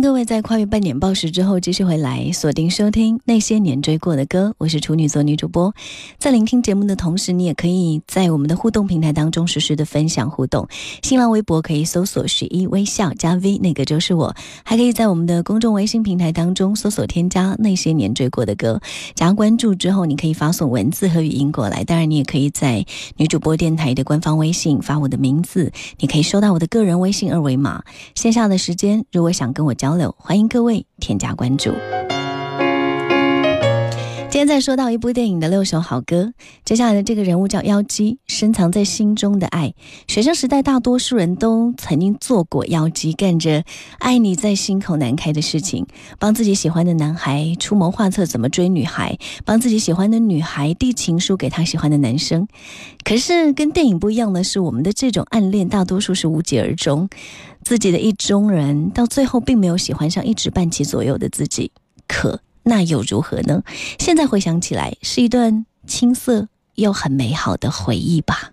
各位在跨越半点报时之后继续回来锁定收听那些年追过的歌，我是处女座女主播。在聆听节目的同时，你也可以在我们的互动平台当中实时的分享互动。新浪微博可以搜索“十一微笑”加 V，那个就是我。还可以在我们的公众微信平台当中搜索添加那些年追过的歌，加关注之后，你可以发送文字和语音过来。当然，你也可以在女主播电台的官方微信发我的名字，你可以收到我的个人微信二维码。线下的时间，如果想跟我。交流，欢迎各位添加关注。今天在说到一部电影的六首好歌，接下来的这个人物叫妖姬，深藏在心中的爱。学生时代，大多数人都曾经做过妖姬，干着爱你在心口难开的事情，帮自己喜欢的男孩出谋划策怎么追女孩，帮自己喜欢的女孩递情书给他喜欢的男生。可是跟电影不一样的是，我们的这种暗恋大多数是无疾而终，自己的意中人到最后并没有喜欢上一直伴其左右的自己。可。那又如何呢？现在回想起来，是一段青涩又很美好的回忆吧。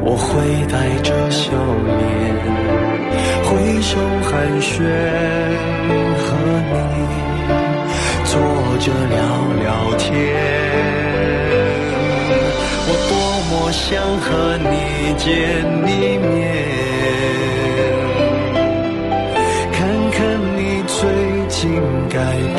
我会带着笑脸挥手寒暄，和你坐着聊聊天。我多么想和你见一面，看看你最近改变，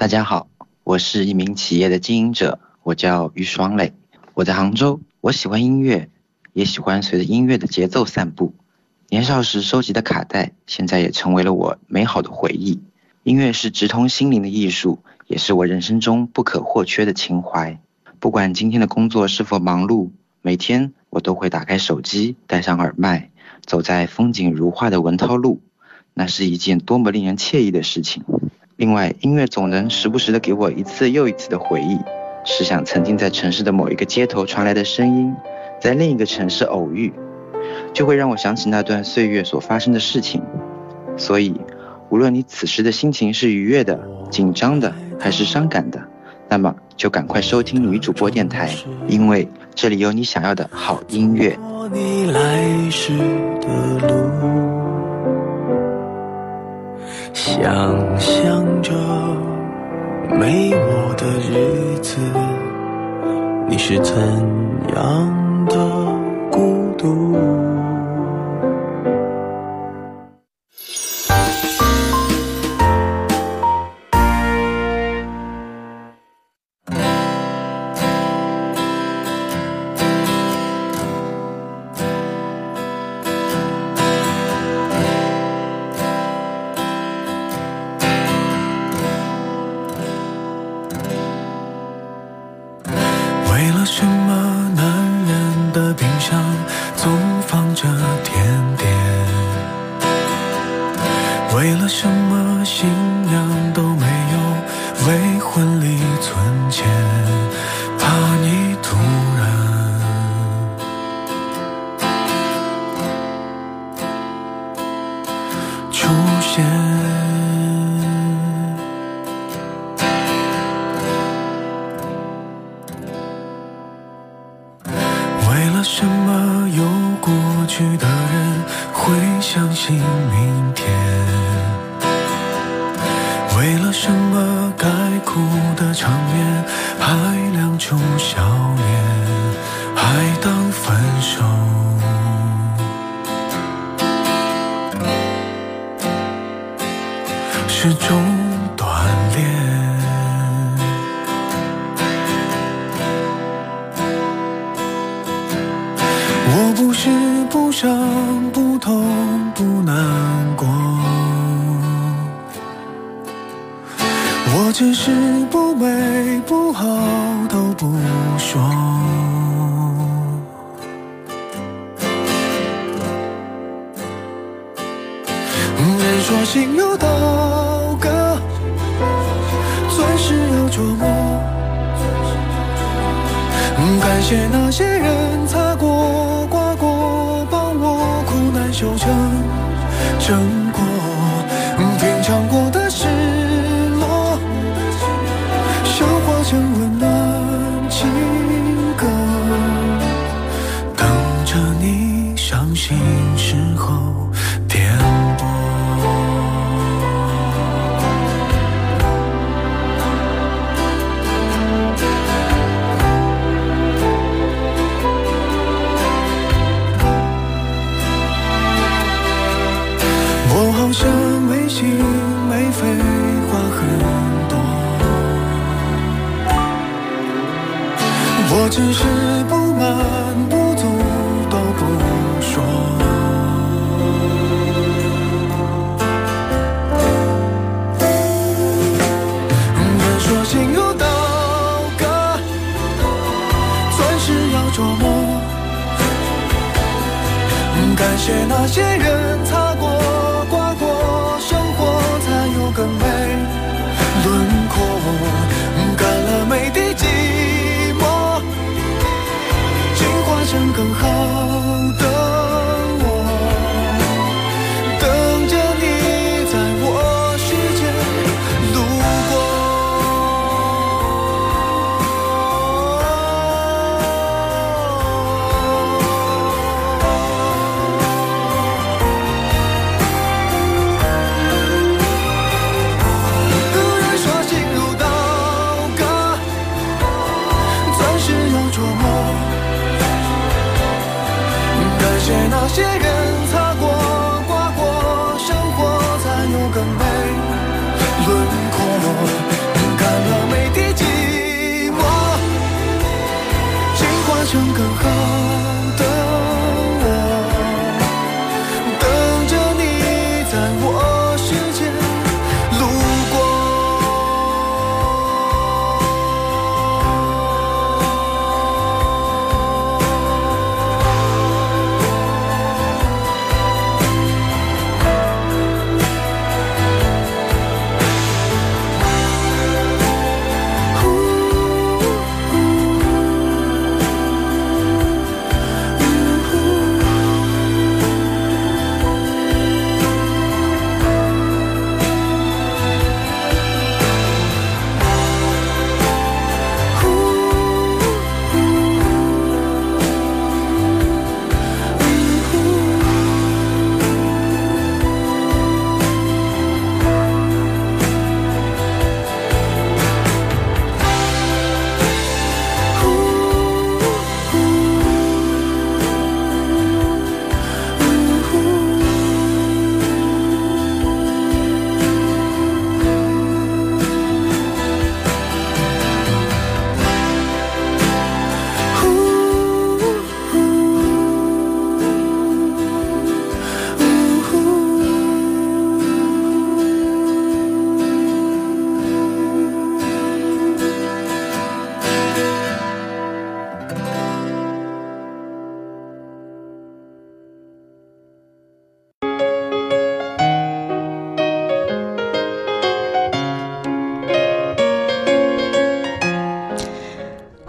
大家好，我是一名企业的经营者。我叫于双磊，我在杭州。我喜欢音乐，也喜欢随着音乐的节奏散步。年少时收集的卡带，现在也成为了我美好的回忆。音乐是直通心灵的艺术，也是我人生中不可或缺的情怀。不管今天的工作是否忙碌，每天我都会打开手机，戴上耳麦，走在风景如画的文涛路，那是一件多么令人惬意的事情。另外，音乐总能时不时的给我一次又一次的回忆。试想曾经在城市的某一个街头传来的声音，在另一个城市偶遇，就会让我想起那段岁月所发生的事情。所以，无论你此时的心情是愉悦的、紧张的还是伤感的，那么就赶快收听女主播电台，因为这里有你想要的好音乐。想象着。没我的日子，你是怎样 away 始终琢磨感谢那些人擦过刮过帮我苦难修成正果好像没心没肺，话很多。我只是不满不足都不说。人说心如刀割，钻石要琢磨。感谢那些人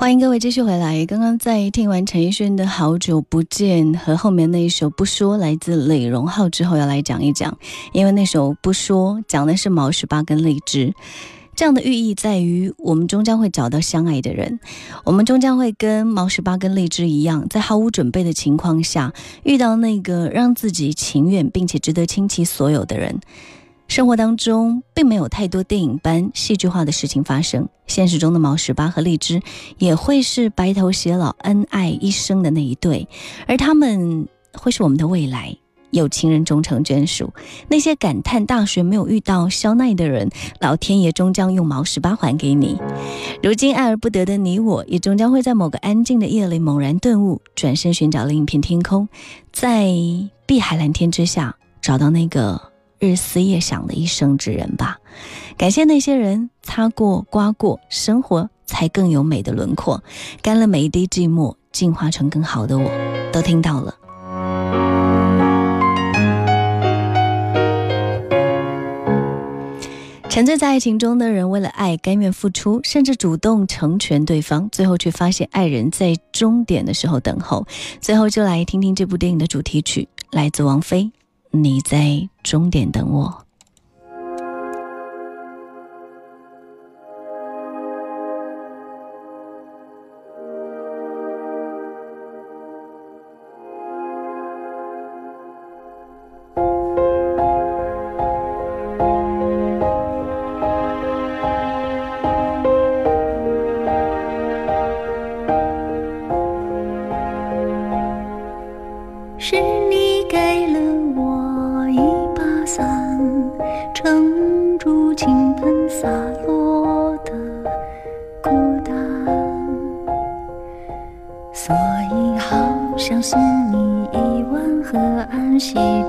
欢迎各位继续回来。刚刚在听完陈奕迅的《好久不见》和后面那一首《不说》来自李荣浩之后，要来讲一讲，因为那首《不说》讲的是毛十八跟荔枝，这样的寓意在于我们终将会找到相爱的人，我们终将会跟毛十八跟荔枝一样，在毫无准备的情况下遇到那个让自己情愿并且值得倾其所有的人。生活当中并没有太多电影般戏剧化的事情发生，现实中的毛十八和荔枝也会是白头偕老、恩爱一生的那一对，而他们会是我们的未来，有情人终成眷属。那些感叹大学没有遇到肖奈的人，老天爷终将用毛十八还给你。如今爱而不得的你我，也终将会在某个安静的夜里猛然顿悟，转身寻找另一片天空，在碧海蓝天之下找到那个。日思夜想的一生之人吧，感谢那些人擦过、刮过，生活才更有美的轮廓。干了每一滴寂寞，进化成更好的我，都听到了。沉醉在爱情中的人，为了爱甘愿付出，甚至主动成全对方，最后却发现爱人在终点的时候等候。最后就来听听这部电影的主题曲，来自王菲。你在终点等我。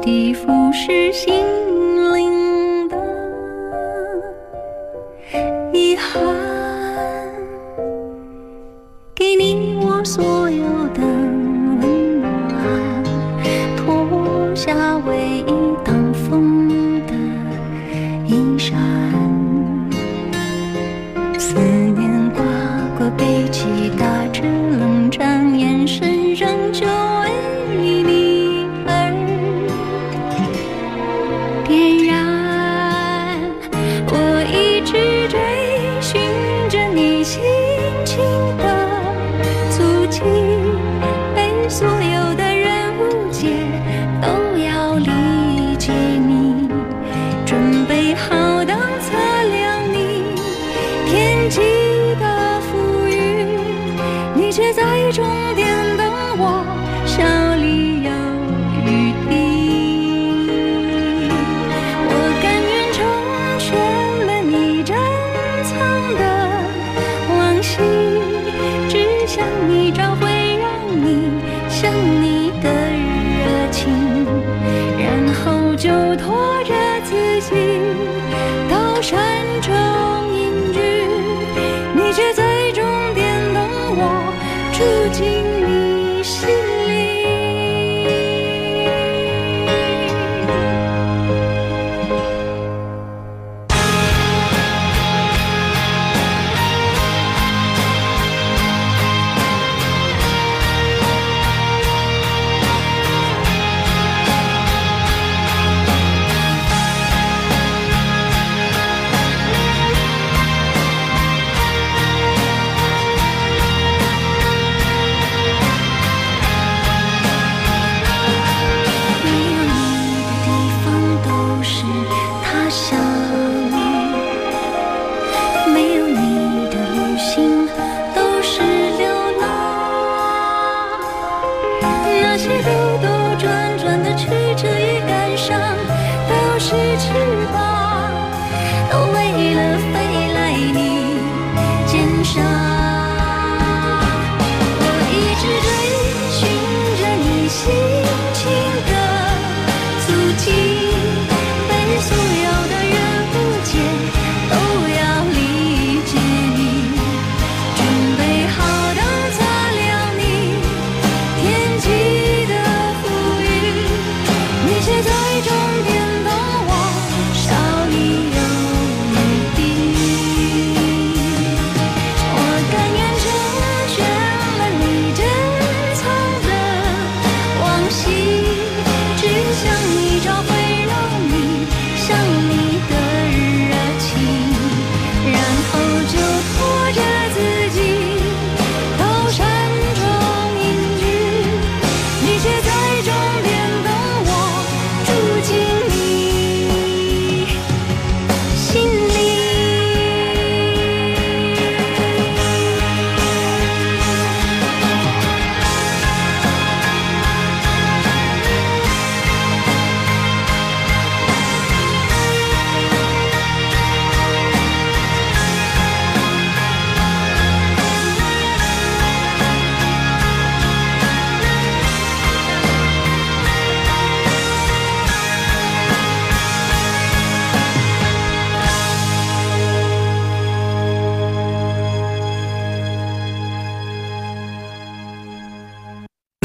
洗涤腐蚀心灵的遗憾，给你我所有的温暖，脱下唯一挡风的衣衫，思念刮过背脊，打着冷是翅膀，